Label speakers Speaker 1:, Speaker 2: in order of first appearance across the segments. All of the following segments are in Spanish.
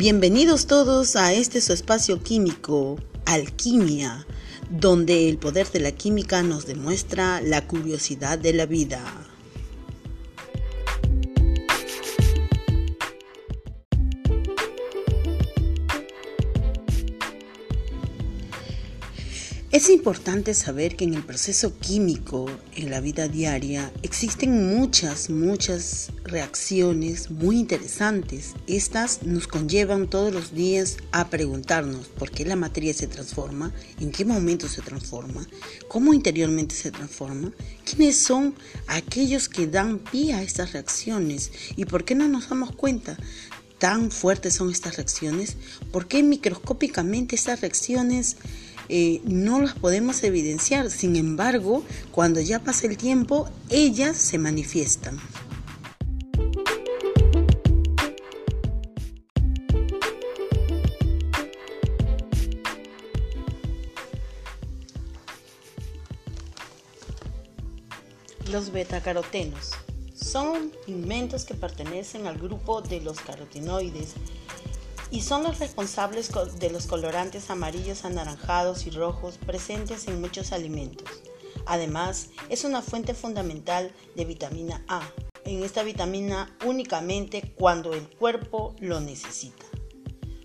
Speaker 1: Bienvenidos todos a este su espacio químico, Alquimia, donde el poder de la química nos demuestra la curiosidad de la vida. Es importante saber que en el proceso químico, en la vida diaria, existen muchas, muchas reacciones muy interesantes. Estas nos conllevan todos los días a preguntarnos por qué la materia se transforma, en qué momento se transforma, cómo interiormente se transforma, quiénes son aquellos que dan pie a estas reacciones y por qué no nos damos cuenta tan fuertes son estas reacciones, por qué microscópicamente estas reacciones eh, no las podemos evidenciar. Sin embargo, cuando ya pasa el tiempo, ellas se manifiestan. Los betacarotenos son pigmentos que pertenecen al grupo de los carotenoides y son los responsables de los colorantes amarillos, anaranjados y rojos presentes en muchos alimentos. Además, es una fuente fundamental de vitamina A, en esta vitamina únicamente cuando el cuerpo lo necesita.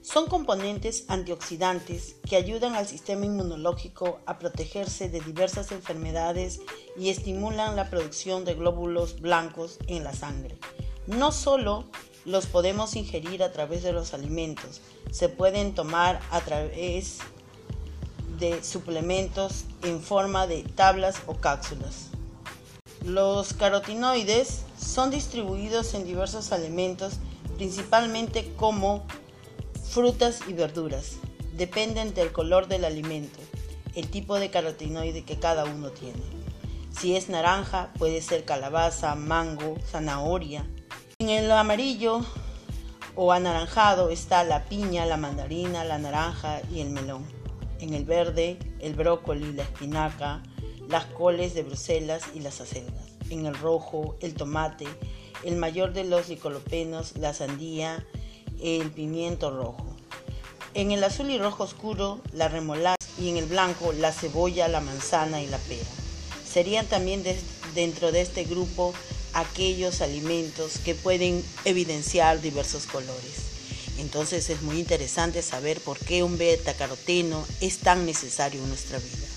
Speaker 1: Son componentes antioxidantes que ayudan al sistema inmunológico a protegerse de diversas enfermedades y estimulan la producción de glóbulos blancos en la sangre. No solo los podemos ingerir a través de los alimentos. Se pueden tomar a través de suplementos en forma de tablas o cápsulas. Los carotinoides son distribuidos en diversos alimentos, principalmente como frutas y verduras. Dependen del color del alimento, el tipo de carotinoide que cada uno tiene. Si es naranja, puede ser calabaza, mango, zanahoria, en el amarillo o anaranjado está la piña, la mandarina, la naranja y el melón. En el verde, el brócoli, la espinaca, las coles de Bruselas y las acelgas. En el rojo, el tomate, el mayor de los licolopenos, la sandía, el pimiento rojo. En el azul y rojo oscuro, la remolacha y en el blanco, la cebolla, la manzana y la pera. Serían también dentro de este grupo aquellos alimentos que pueden evidenciar diversos colores. Entonces es muy interesante saber por qué un beta caroteno es tan necesario en nuestra vida.